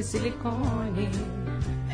de silicone.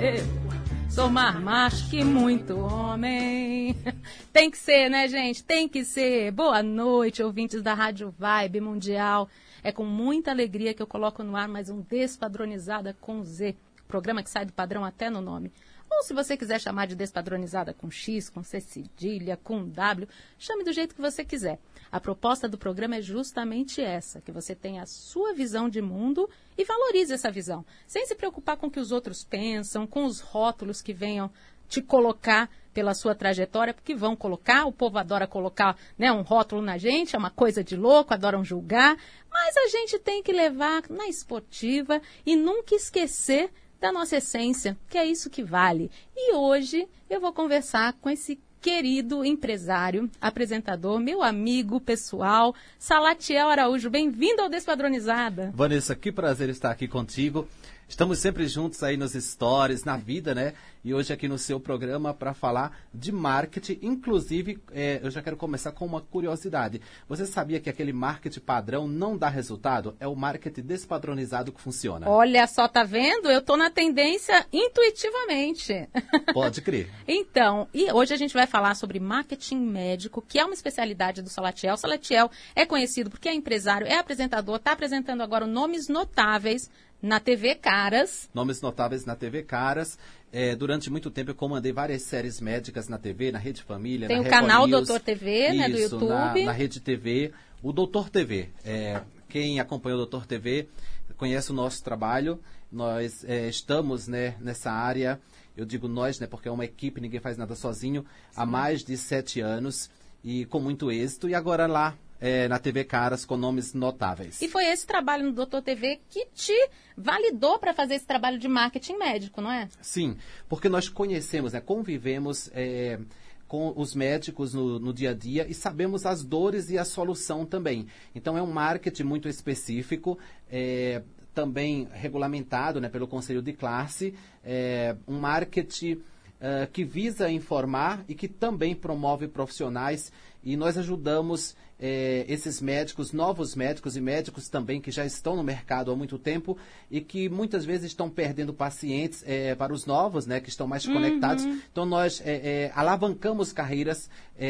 Eu sou mais macho que muito homem. Tem que ser, né, gente? Tem que ser. Boa noite, ouvintes da Rádio Vibe Mundial. É com muita alegria que eu coloco no ar mais um Despadronizada com Z, programa que sai do padrão até no nome. Ou se você quiser chamar de despadronizada com X, com C cedilha, com W, chame do jeito que você quiser. A proposta do programa é justamente essa, que você tenha a sua visão de mundo e valorize essa visão, sem se preocupar com o que os outros pensam, com os rótulos que venham te colocar pela sua trajetória, porque vão colocar, o povo adora colocar né, um rótulo na gente, é uma coisa de louco, adoram julgar, mas a gente tem que levar na esportiva e nunca esquecer da nossa essência, que é isso que vale. E hoje eu vou conversar com esse querido empresário, apresentador, meu amigo pessoal, Salatiel Araújo. Bem-vindo ao Despadronizada. Vanessa, que prazer estar aqui contigo. Estamos sempre juntos aí nos stories, na vida, né? E hoje aqui no seu programa para falar de marketing. Inclusive, é, eu já quero começar com uma curiosidade. Você sabia que aquele marketing padrão não dá resultado? É o marketing despadronizado que funciona. Olha só, tá vendo? Eu tô na tendência intuitivamente. Pode crer. então, e hoje a gente vai falar sobre marketing médico, que é uma especialidade do Salatiel. Salatiel é conhecido porque é empresário, é apresentador, está apresentando agora nomes notáveis na TV Caras. Nomes notáveis na TV Caras. É, durante muito tempo eu comandei várias séries médicas na TV, na Rede Família, Tem na o Record canal News, Doutor TV, né, do isso, YouTube. Na, na Rede TV. O Doutor TV. É, quem acompanha o Doutor TV conhece o nosso trabalho. Nós é, estamos né, nessa área, eu digo nós, né, porque é uma equipe, ninguém faz nada sozinho, há mais de sete anos e com muito êxito. E agora lá é, na TV Caras com nomes notáveis. E foi esse trabalho no Doutor TV que te validou para fazer esse trabalho de marketing médico, não é? Sim, porque nós conhecemos, né, convivemos é, com os médicos no, no, dia a dia e sabemos as dores e a solução também. Então é um marketing muito específico. É, também regulamentado né, pelo Conselho de Classe, é, um marketing uh, que visa informar e que também promove profissionais e nós ajudamos é, esses médicos, novos médicos e médicos também que já estão no mercado há muito tempo e que muitas vezes estão perdendo pacientes é, para os novos, né, que estão mais conectados. Uhum. Então nós é, alavancamos carreiras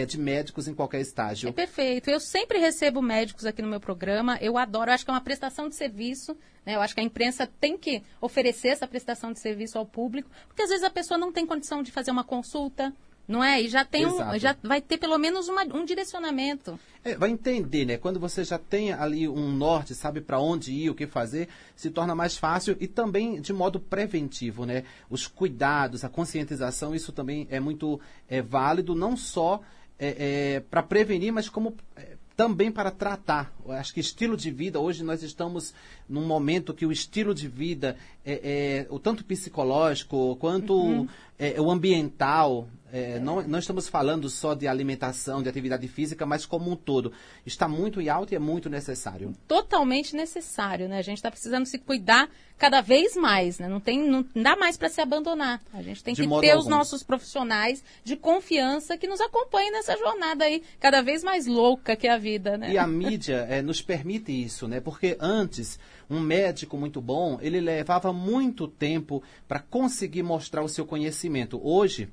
de médicos em qualquer estágio. É perfeito. Eu sempre recebo médicos aqui no meu programa. Eu adoro. Eu acho que é uma prestação de serviço. Né? Eu acho que a imprensa tem que oferecer essa prestação de serviço ao público, porque às vezes a pessoa não tem condição de fazer uma consulta não é? E já tem um, já vai ter pelo menos uma, um direcionamento. É, vai entender, né? Quando você já tem ali um norte, sabe para onde ir, o que fazer, se torna mais fácil e também de modo preventivo, né? Os cuidados, a conscientização, isso também é muito é, válido, não só é, é, para prevenir, mas como é, também para tratar. Acho que estilo de vida, hoje nós estamos num momento que o estilo de vida, é, é o tanto psicológico quanto uhum. é, o ambiental, é, não, não, estamos falando só de alimentação, de atividade física, mas como um todo. Está muito em alta e é muito necessário. Totalmente necessário, né? A gente está precisando se cuidar cada vez mais, né? Não, tem, não dá mais para se abandonar. A gente tem de que ter algum. os nossos profissionais de confiança que nos acompanhem nessa jornada aí, cada vez mais louca que é a vida, né? E a mídia é, nos permite isso, né? Porque antes um médico muito bom, ele levava muito tempo para conseguir mostrar o seu conhecimento. Hoje,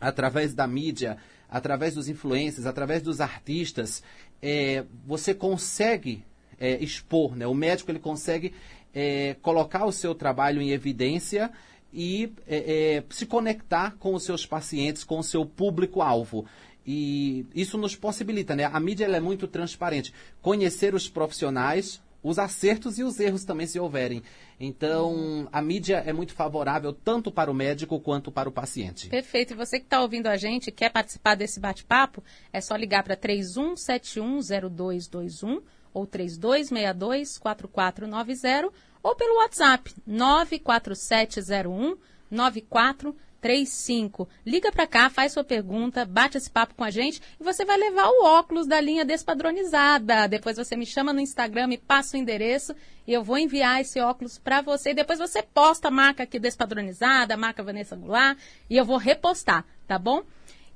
através da mídia, através dos influencers, através dos artistas, é, você consegue é, expor, né? O médico ele consegue é, colocar o seu trabalho em evidência e é, é, se conectar com os seus pacientes, com o seu público-alvo. E isso nos possibilita, né? A mídia é muito transparente. Conhecer os profissionais, os acertos e os erros também se houverem. Então, a mídia é muito favorável tanto para o médico quanto para o paciente. Perfeito. E você que está ouvindo a gente e quer participar desse bate-papo, é só ligar para 31710221 ou 3262-4490 ou pelo WhatsApp 94701 94 35. Liga para cá, faz sua pergunta, bate esse papo com a gente e você vai levar o óculos da linha despadronizada. Depois você me chama no Instagram, me passa o endereço e eu vou enviar esse óculos para você. E depois você posta a marca aqui despadronizada, a marca Vanessa Goulart e eu vou repostar, tá bom?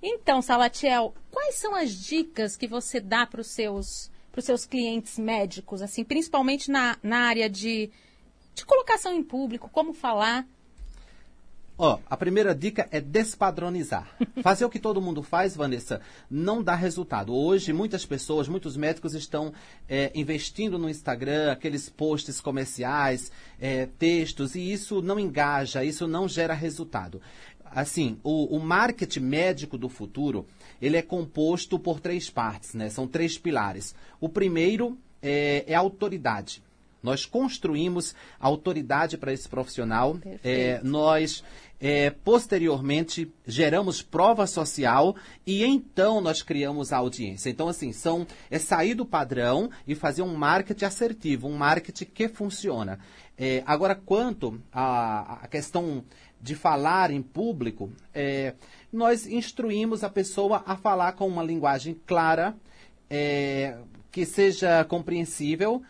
Então, Salatiel, quais são as dicas que você dá para os seus, seus clientes médicos, assim, principalmente na, na área de de colocação em público, como falar. Ó, a primeira dica é despadronizar. Fazer o que todo mundo faz, Vanessa, não dá resultado. Hoje, muitas pessoas, muitos médicos estão é, investindo no Instagram, aqueles posts comerciais, é, textos, e isso não engaja, isso não gera resultado. Assim, o, o marketing médico do futuro, ele é composto por três partes, né? São três pilares. O primeiro é, é a autoridade. Nós construímos autoridade para esse profissional. É, nós, é, posteriormente, geramos prova social e então nós criamos a audiência. Então, assim, são, é sair do padrão e fazer um marketing assertivo, um marketing que funciona. É, agora, quanto à, à questão de falar em público, é, nós instruímos a pessoa a falar com uma linguagem clara, é, que seja compreensível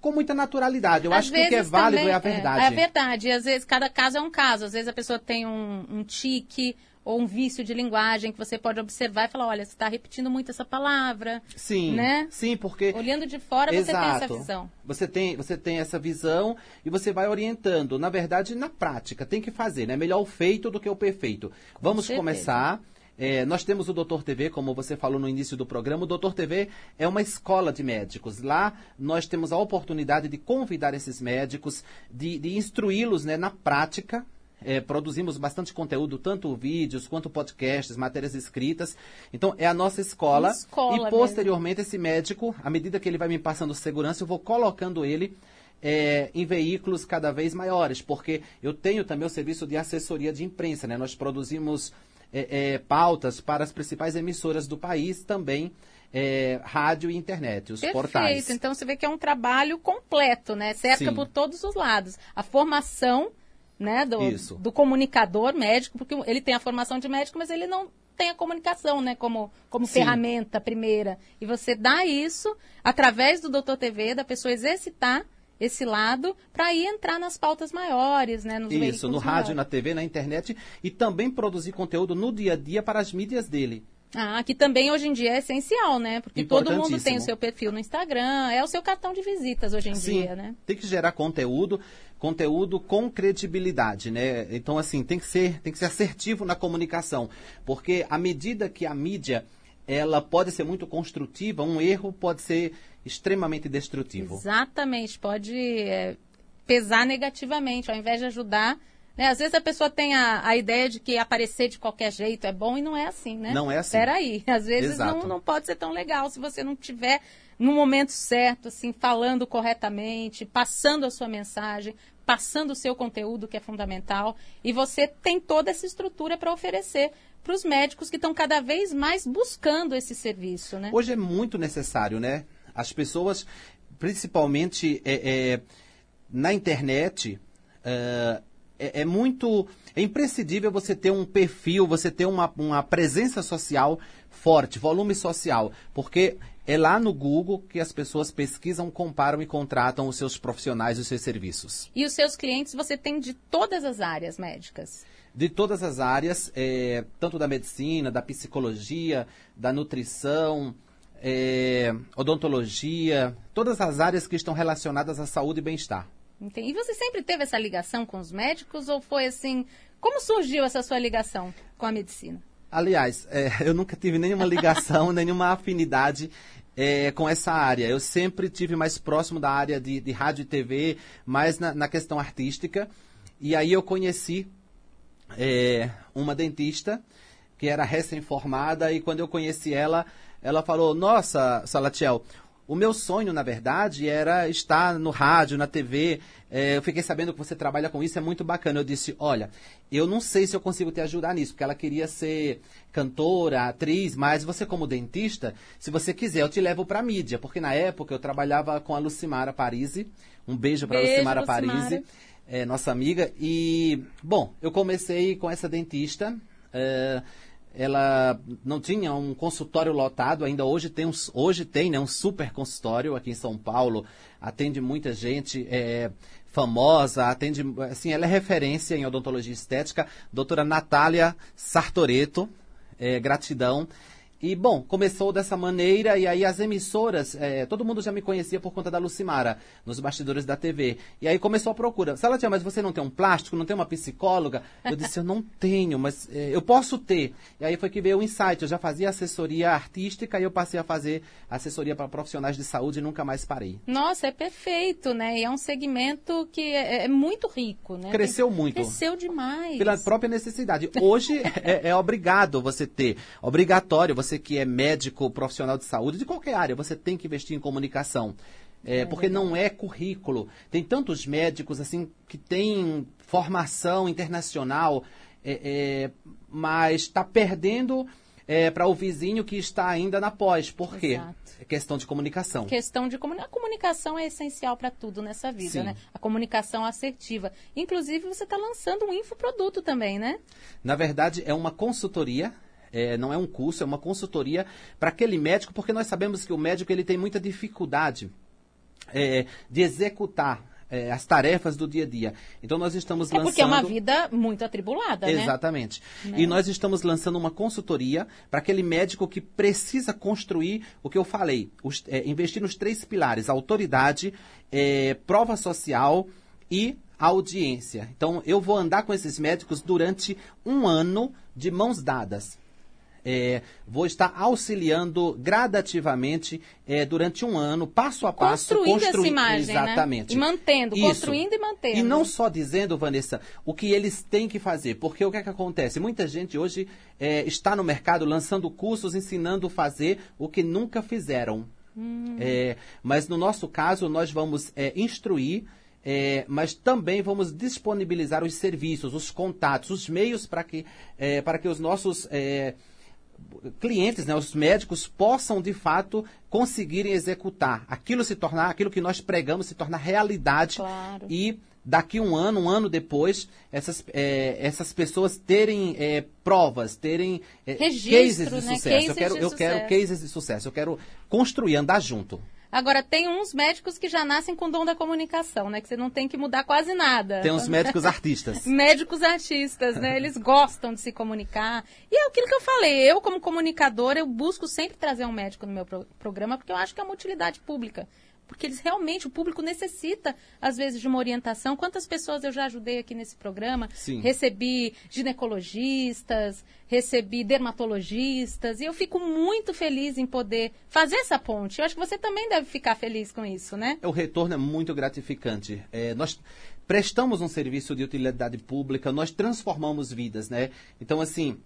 com muita naturalidade. Eu Às acho que o que é válido também- é a verdade. É, a verdade. E às vezes cada caso é um caso. Às vezes a pessoa tem um, um tique ou um vício de linguagem que você pode observar e falar, olha, você está repetindo muito essa palavra. Sim, né? sim, porque Olhando de fora você tem essa visão. Você tem, você tem essa visão e você vai orientando. Na verdade, na prática, tem que fazer, né? Melhor o feito do que o perfeito. Vamos certeza. começar. É, nós temos o Doutor TV, como você falou no início do programa. O Doutor TV é uma escola de médicos. Lá nós temos a oportunidade de convidar esses médicos, de, de instruí-los né, na prática. É, produzimos bastante conteúdo, tanto vídeos quanto podcasts, matérias escritas. Então, é a nossa escola. Escola e mesmo. posteriormente, esse médico, à medida que ele vai me passando segurança, eu vou colocando ele é, em veículos cada vez maiores, porque eu tenho também o serviço de assessoria de imprensa, né? Nós produzimos é, é, pautas para as principais emissoras do país, também é, rádio e internet, os Perfeito. portais. Então você vê que é um trabalho completo, né? Cerca Sim. por todos os lados. A formação né, do, Isso. do comunicador médico, porque ele tem a formação de médico, mas ele não tem a comunicação, né, como, como Sim. ferramenta primeira. E você dá isso através do Doutor TV, da pessoa exercitar esse lado para ir entrar nas pautas maiores, né, nos Isso, no rádio, maiores. na TV, na internet e também produzir conteúdo no dia a dia para as mídias dele. Ah, que também hoje em dia é essencial, né? Porque todo mundo tem o seu perfil no Instagram, é o seu cartão de visitas hoje em Sim, dia, né? tem que gerar conteúdo, conteúdo com credibilidade, né? Então assim, tem que ser, tem que ser assertivo na comunicação, porque à medida que a mídia ela pode ser muito construtiva, um erro pode ser extremamente destrutivo. Exatamente, pode é, pesar negativamente, ao invés de ajudar. Né? Às vezes a pessoa tem a, a ideia de que aparecer de qualquer jeito é bom e não é assim, né? Não é assim. Peraí, às vezes não, não pode ser tão legal se você não tiver no momento certo, assim, falando corretamente, passando a sua mensagem, passando o seu conteúdo, que é fundamental. E você tem toda essa estrutura para oferecer para os médicos que estão cada vez mais buscando esse serviço, né? Hoje é muito necessário, né? As pessoas, principalmente é, é, na internet, é, é- é muito. É imprescindível você ter um perfil, você ter uma, uma presença social forte, volume social. Porque é lá no Google que as pessoas pesquisam, comparam e contratam os seus profissionais e os seus serviços. E os seus clientes você tem de todas as áreas médicas. De todas as áreas, é, tanto da medicina, da psicologia, da nutrição, é, odontologia, todas as áreas que estão relacionadas à saúde e bem-estar. Entendi. E você sempre teve essa ligação com os médicos ou foi assim? Como surgiu essa sua ligação com a medicina? Aliás, é, eu nunca tive nenhuma ligação, nenhuma afinidade é, com essa área. Eu sempre tive mais próximo da área de, de rádio e TV, mais na, na questão artística. E aí eu conheci é, uma dentista que era recém-formada e quando eu conheci ela, ela falou: Nossa, Salatiel, o meu sonho, na verdade, era estar no rádio, na TV. É, eu fiquei sabendo que você trabalha com isso, é muito bacana. Eu disse: Olha, eu não sei se eu consigo te ajudar nisso, porque ela queria ser cantora, atriz, mas você, como dentista, se você quiser, eu te levo para mídia, porque na época eu trabalhava com a Lucimara Parisi. Um beijo para Lucimara Lucimara. Parisi é, nossa amiga. E, bom, eu comecei com essa dentista. é, ela não tinha um consultório lotado, ainda hoje tem, um, hoje tem né, um super consultório aqui em São Paulo. Atende muita gente é, famosa, atende, assim, ela é referência em odontologia estética. Doutora Natália Sartoreto, é, gratidão. E, bom, começou dessa maneira, e aí as emissoras, é, todo mundo já me conhecia por conta da Lucimara, nos bastidores da TV. E aí começou a procura. Salatiel, mas você não tem um plástico, não tem uma psicóloga? Eu disse, eu não tenho, mas é, eu posso ter. E aí foi que veio o insight. Eu já fazia assessoria artística e eu passei a fazer assessoria para profissionais de saúde e nunca mais parei. Nossa, é perfeito, né? E é um segmento que é, é muito rico, né? Cresceu muito. Cresceu demais. Pela própria necessidade. Hoje é, é obrigado você ter, obrigatório você você que é médico, profissional de saúde, de qualquer área, você tem que investir em comunicação. É, é porque não é currículo. Tem tantos médicos assim que têm formação internacional, é, é, mas está perdendo é, para o vizinho que está ainda na pós. Por quê? Exato. É questão de comunicação. Questão de comunicação. A comunicação é essencial para tudo nessa vida, Sim. né? A comunicação assertiva. Inclusive, você está lançando um infoproduto também, né? Na verdade, é uma consultoria é, não é um curso, é uma consultoria para aquele médico, porque nós sabemos que o médico ele tem muita dificuldade é, de executar é, as tarefas do dia a dia. Então nós estamos é lançando. Porque é uma vida muito atribulada, né? Exatamente. Né? E nós estamos lançando uma consultoria para aquele médico que precisa construir o que eu falei, os, é, investir nos três pilares: autoridade, é, prova social e audiência. Então eu vou andar com esses médicos durante um ano de mãos dadas. É, vou estar auxiliando gradativamente é, durante um ano, passo a passo. Construindo essa imagem, né? Exatamente. Né? E mantendo, Isso. construindo e mantendo. E não só dizendo, Vanessa, o que eles têm que fazer. Porque o que é que acontece? Muita gente hoje é, está no mercado lançando cursos, ensinando a fazer o que nunca fizeram. Hum. É, mas no nosso caso, nós vamos é, instruir é, mas também vamos disponibilizar os serviços, os contatos, os meios para que, é, para que os nossos é, clientes, né, os médicos possam de fato conseguirem executar aquilo se tornar, aquilo que nós pregamos se tornar realidade claro. e daqui um ano, um ano depois, essas, é, essas pessoas terem é, provas, terem é, cases de né? sucesso. Cases eu quero, eu sucesso. quero cases de sucesso. Eu quero construir, andar junto. Agora, tem uns médicos que já nascem com dom da comunicação, né? Que você não tem que mudar quase nada. Tem uns médicos artistas. médicos artistas, né? Eles gostam de se comunicar. E é aquilo que eu falei. Eu, como comunicadora, eu busco sempre trazer um médico no meu pro programa, porque eu acho que é uma utilidade pública porque eles realmente, o público necessita, às vezes, de uma orientação. Quantas pessoas eu já ajudei aqui nesse programa? Sim. Recebi ginecologistas, recebi dermatologistas, e eu fico muito feliz em poder fazer essa ponte. Eu acho que você também deve ficar feliz com isso, né? O retorno é muito gratificante. É, nós prestamos um serviço de utilidade pública, nós transformamos vidas, né? Então, assim,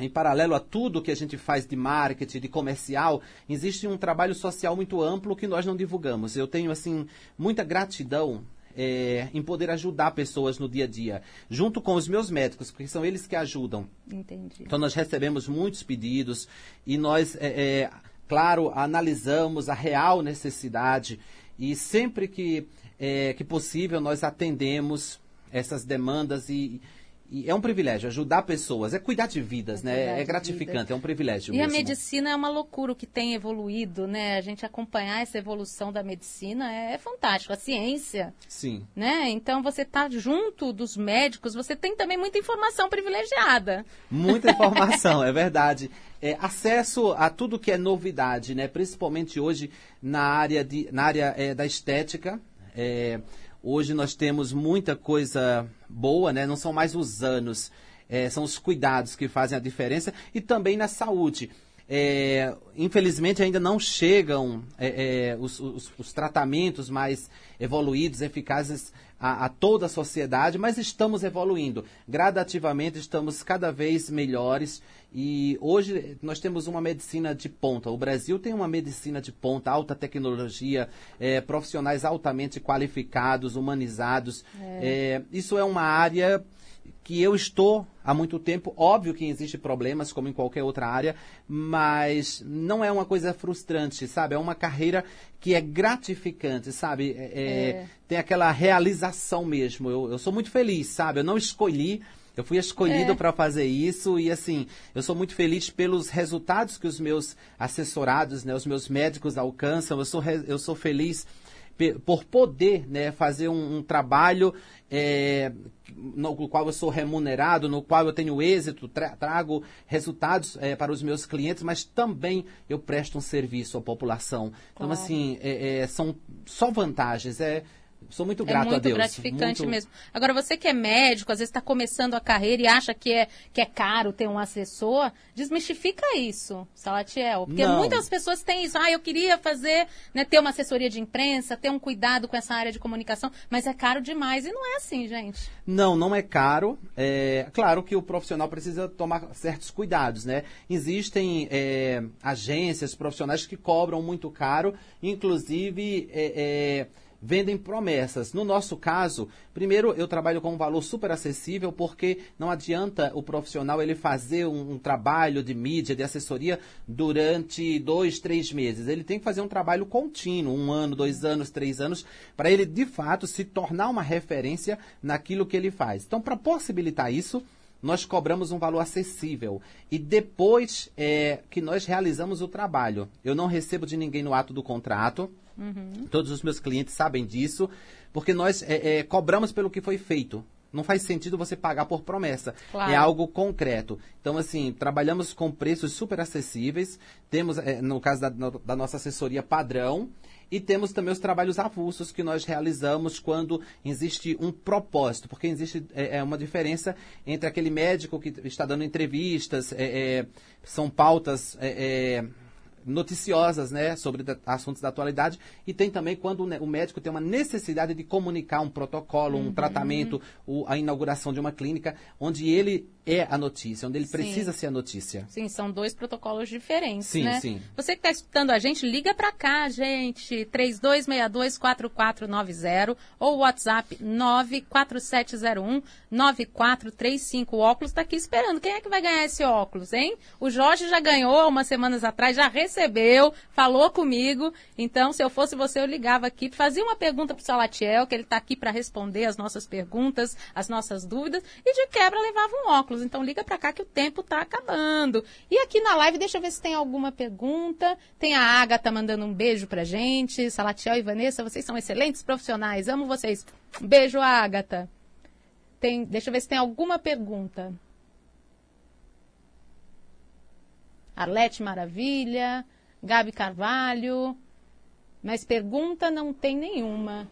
em paralelo a tudo que a gente faz de marketing, de comercial, existe um trabalho social muito amplo que nós não divulgamos. Eu tenho, assim, muita gratidão é, em poder ajudar pessoas no dia a dia, junto com os meus médicos, porque são eles que ajudam. Entendi. Então, nós recebemos muitos pedidos e nós, é, é, claro, analisamos a real necessidade e sempre que, é, que possível nós atendemos essas demandas e e é um privilégio ajudar pessoas, é cuidar de vidas, é né? É gratificante, é um privilégio. E mesmo. a medicina é uma loucura o que tem evoluído, né? A gente acompanhar essa evolução da medicina é, é fantástico. A ciência. Sim. Né? Então você está junto dos médicos, você tem também muita informação privilegiada. Muita informação, é verdade. É, acesso a tudo que é novidade, né? Principalmente hoje na área, de, na área é, da estética. Hoje nós temos muita coisa boa, né? Não são mais os anos, é, são os cuidados que fazem a diferença e também na saúde. É, infelizmente ainda não chegam é, é, os, os, os, tratamentos mais evoluídos, eficazes a, a, toda a sociedade, mas estamos evoluindo. Gradativamente estamos cada vez melhores e hoje nós temos uma medicina de ponta. O Brasil tem uma medicina de ponta, alta tecnologia, é, profissionais altamente qualificados, humanizados. É. isso é uma área que eu estou há muito tempo. Óbvio que existem problemas, como em qualquer outra área, mas não é uma coisa frustrante, sabe? É uma carreira que é gratificante, sabe? É, é. é. Tem aquela realização mesmo. Eu, eu sou muito feliz, sabe? Eu não escolhi. Eu fui escolhido é. para fazer isso e assim, eu sou muito feliz pelos resultados que os meus assessorados, né, os meus médicos alcançam. Eu sou, eu sou feliz por poder né, fazer um, um trabalho é, no qual eu sou remunerado, no qual eu tenho êxito, tra trago resultados é, para os meus clientes, mas também eu presto um serviço à população. Então, claro. Então, assim, é, é, são só vantagens. É, Sou muito grato é muito a Deus. gratificante muito... mesmo. Agora, você que é médico, às vezes está começando a carreira e acha que é, que é caro ter um assessor, desmistifica isso, Salatiel. Porque Não. muitas pessoas têm isso. Ah, eu queria fazer, né, ter uma assessoria de imprensa, ter um cuidado com essa área de comunicação, mas é caro demais. E não é assim, gente. Não, não é caro. É claro que o profissional precisa tomar certos cuidados, né? Existem é, agências profissionais que cobram muito caro, inclusive. É, é vendem promessas. No nosso caso, primeiro eu trabalho com um valor super acessível porque não adianta o profissional ele fazer um, um, trabalho de mídia, de assessoria durante dois, três meses. Ele tem que fazer um trabalho contínuo, um ano, dois anos, três anos, para ele de fato se tornar uma referência naquilo que ele faz. Então, para possibilitar isso, nós cobramos um valor acessível. E depois é, que nós realizamos o trabalho, eu não recebo de ninguém no ato do contrato. Uhum. Todos os meus clientes sabem disso, porque nós é, é, cobramos pelo que foi feito. Não faz sentido você pagar por promessa. Claro. É algo concreto. Então, assim, trabalhamos com preços super acessíveis. Temos, é, no caso da, da nossa assessoria padrão, e temos também os trabalhos avulsos que nós realizamos quando existe um propósito, porque existe é, é uma diferença entre aquele médico que está dando entrevistas, é, é, são pautas é, é, noticiosas, né, sobre assuntos da atualidade, e tem também quando o médico tem uma necessidade de comunicar um protocolo, um uhum. tratamento, a inauguração de uma clínica, onde ele é a notícia, onde ele sim. precisa ser a notícia. Sim, são dois protocolos diferentes, sim, né? Sim, Você que está escutando a gente, liga para cá, gente, 3262-4490 ou WhatsApp 94701-9435. O óculos está aqui esperando. Quem é que vai ganhar esse óculos, hein? O Jorge já ganhou umas semanas atrás, já recebeu, falou comigo. Então, se eu fosse você, eu ligava aqui, fazia uma pergunta para o Salatiel, que ele está aqui para responder as nossas perguntas, as nossas dúvidas, e de quebra levava um óculos. Então liga para cá que o tempo está acabando. E aqui na live, deixa eu ver se tem alguma pergunta. Tem a Agatha mandando um beijo pra gente. Salatiel e Vanessa, vocês são excelentes profissionais. Amo vocês. Beijo, Agatha. Tem, deixa eu ver se tem alguma pergunta. Arlete Maravilha, Gabi Carvalho. Mas pergunta não tem nenhuma.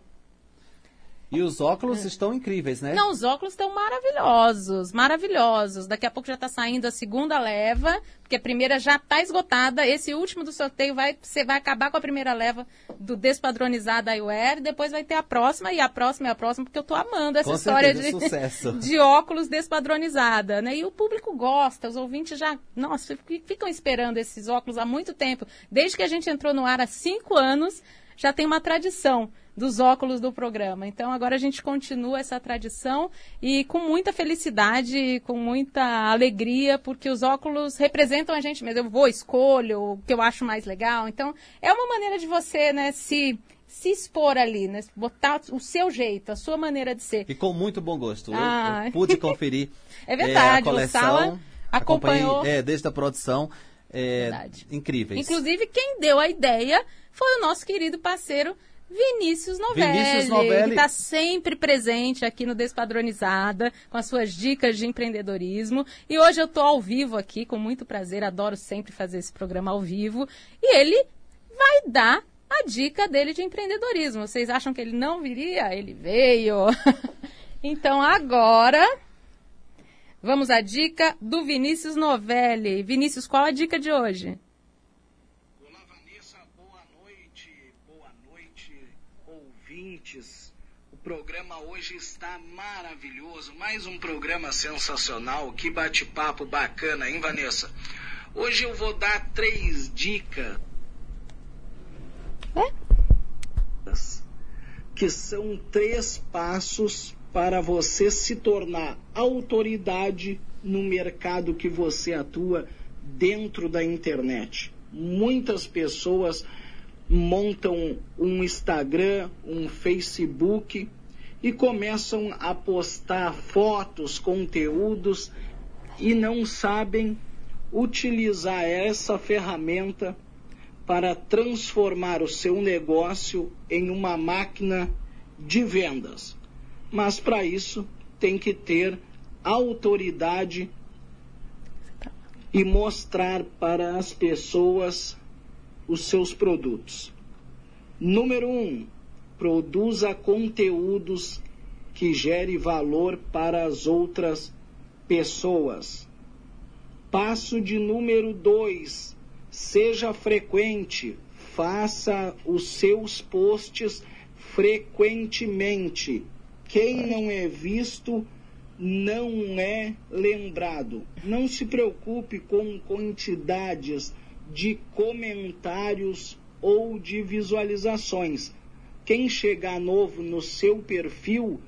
E os óculos é. estão incríveis, né? Não, os óculos estão maravilhosos, maravilhosos. Daqui a pouco já está saindo a segunda leva, porque a primeira já está esgotada. Esse último do sorteio vai, você vai acabar com a primeira leva do despadronizado iWare, depois vai ter a próxima, e a próxima e a próxima, porque eu estou amando essa com história certeza, de, de óculos despadronizada, né? E o público gosta, os ouvintes já, nossa, ficam esperando esses óculos há muito tempo. Desde que a gente entrou no ar há cinco anos, já tem uma tradição dos óculos do programa. Então agora a gente continua essa tradição e com muita felicidade, com muita alegria, porque os óculos representam a gente mesmo. Eu vou, escolho o que eu acho mais legal. Então é uma maneira de você, né, se se expor ali, né? Botar o seu jeito, a sua maneira de ser. E com muito bom gosto. Ah. Eu, eu pude conferir. é verdade, é, a coleção, o Sala acompanhou. É, desde a produção. É, verdade. Incríveis. Inclusive, quem deu a ideia foi o nosso querido parceiro Vinícius Novelli, Vinícius Novelli. que está sempre presente aqui no Despadronizada, com as suas dicas de empreendedorismo. E hoje eu estou ao vivo aqui, com muito prazer, adoro sempre fazer esse programa ao vivo. E ele vai dar a dica dele de empreendedorismo. Vocês acham que ele não viria? Ele veio. então agora, vamos à dica do Vinícius Novelli. Vinícius, qual a dica de hoje? Programa hoje está maravilhoso. Mais um programa sensacional. Que bate-papo bacana, hein, Vanessa? Hoje eu vou dar três dicas. É? Que são três passos para você se tornar autoridade no mercado que você atua dentro da internet. Muitas pessoas montam um Instagram, um Facebook e começam a postar fotos, conteúdos e não sabem utilizar essa ferramenta para transformar o seu negócio em uma máquina de vendas. Mas para isso tem que ter autoridade e mostrar para as pessoas os seus produtos. Número 1. Um, produza conteúdos que gere valor para as outras pessoas. Passo de número 2. Seja frequente. Faça os seus posts frequentemente. Quem não é visto não é lembrado. Não se preocupe com quantidades de comentários ou de visualizações. Quem chegar novo no seu perfil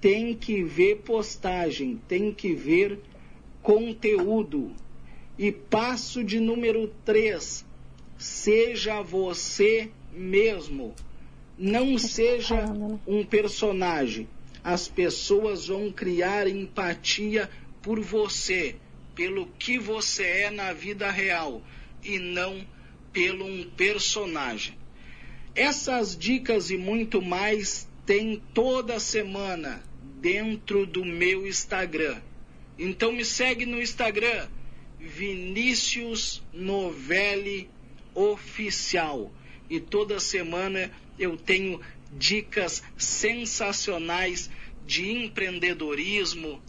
tem que ver postagem, tem que ver conteúdo. E passo de número 3, seja você mesmo. Não seja um personagem as pessoas vão criar empatia por você, pelo que você é na vida real e não pelo um personagem. Essas dicas e muito mais tem toda semana dentro do meu Instagram. Então me segue no Instagram, Vinícius Novelli Oficial. E toda semana eu tenho dicas sensacionais de empreendedorismo,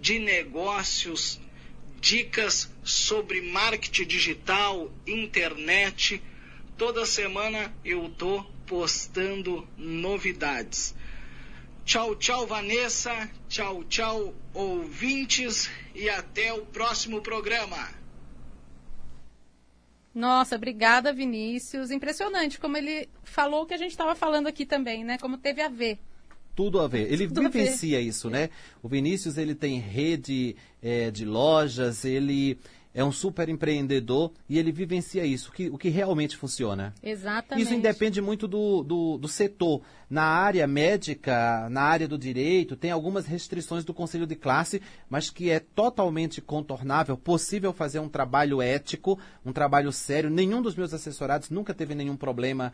de negócios, dicas sobre marketing digital, internet. Toda semana eu tô postando novidades. Tchau, tchau, Vanessa. Tchau, tchau, ouvintes. E até o próximo programa. Nossa, obrigada, Vinícius. Impressionante como ele falou o que a gente estava falando aqui também, né? Como teve a ver. Tudo a ver. Ele Tudo vivencia isso, né? O Vinícius, ele tem rede é, de lojas, ele é um super empreendedor e ele vivencia isso, o que, o que realmente funciona. Exatamente. Isso independe muito do, do, do, setor. Na área médica, na área do direito, tem algumas restrições do conselho de classe, mas que é totalmente contornável, possível fazer um trabalho ético, um trabalho sério. Nenhum dos meus assessorados nunca teve nenhum problema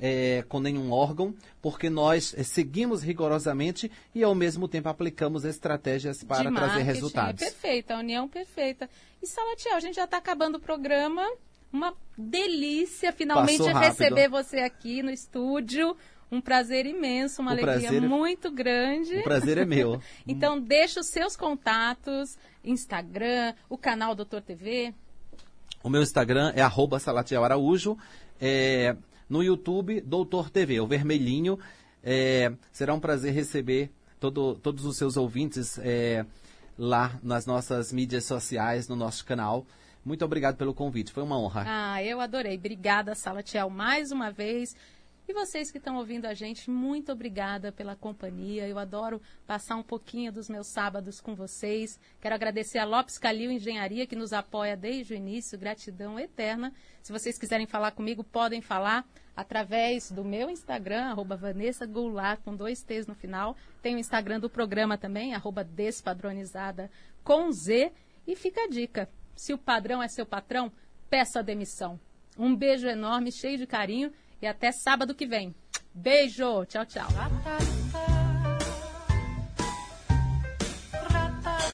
é, com nenhum órgão, porque nós é, seguimos rigorosamente e ao mesmo tempo aplicamos estratégias para trazer resultados. É perfeita, a união perfeita. E Salatiel, a gente já está acabando o programa. Uma delícia finalmente receber você aqui no estúdio. Um prazer imenso, uma o alegria prazer, muito grande. O prazer é meu. então, deixa os seus contatos, Instagram, o canal Doutor TV. O meu Instagram é arroba Salatiel Araújo. É, no YouTube, Doutor TV, o vermelhinho. É, será um prazer receber todo, todos os seus ouvintes é, lá nas nossas mídias sociais, no nosso canal. Muito obrigado pelo convite, foi uma honra. Ah, eu adorei. Obrigada, Salatiel, mais uma vez. E vocês que estão ouvindo a gente, muito obrigada pela companhia. Eu adoro passar um pouquinho dos meus sábados com vocês. Quero agradecer a Lopes Calil Engenharia, que nos apoia desde o início. Gratidão eterna. Se vocês quiserem falar comigo, podem falar através do meu Instagram, arroba Vanessa Goulart, com dois T's no final. Tem o Instagram do programa também, arroba Despadronizada, com Z. E fica a dica, se o padrão é seu patrão, peça a demissão. Um beijo enorme, cheio de carinho e até sábado que vem. Beijo, tchau, tchau.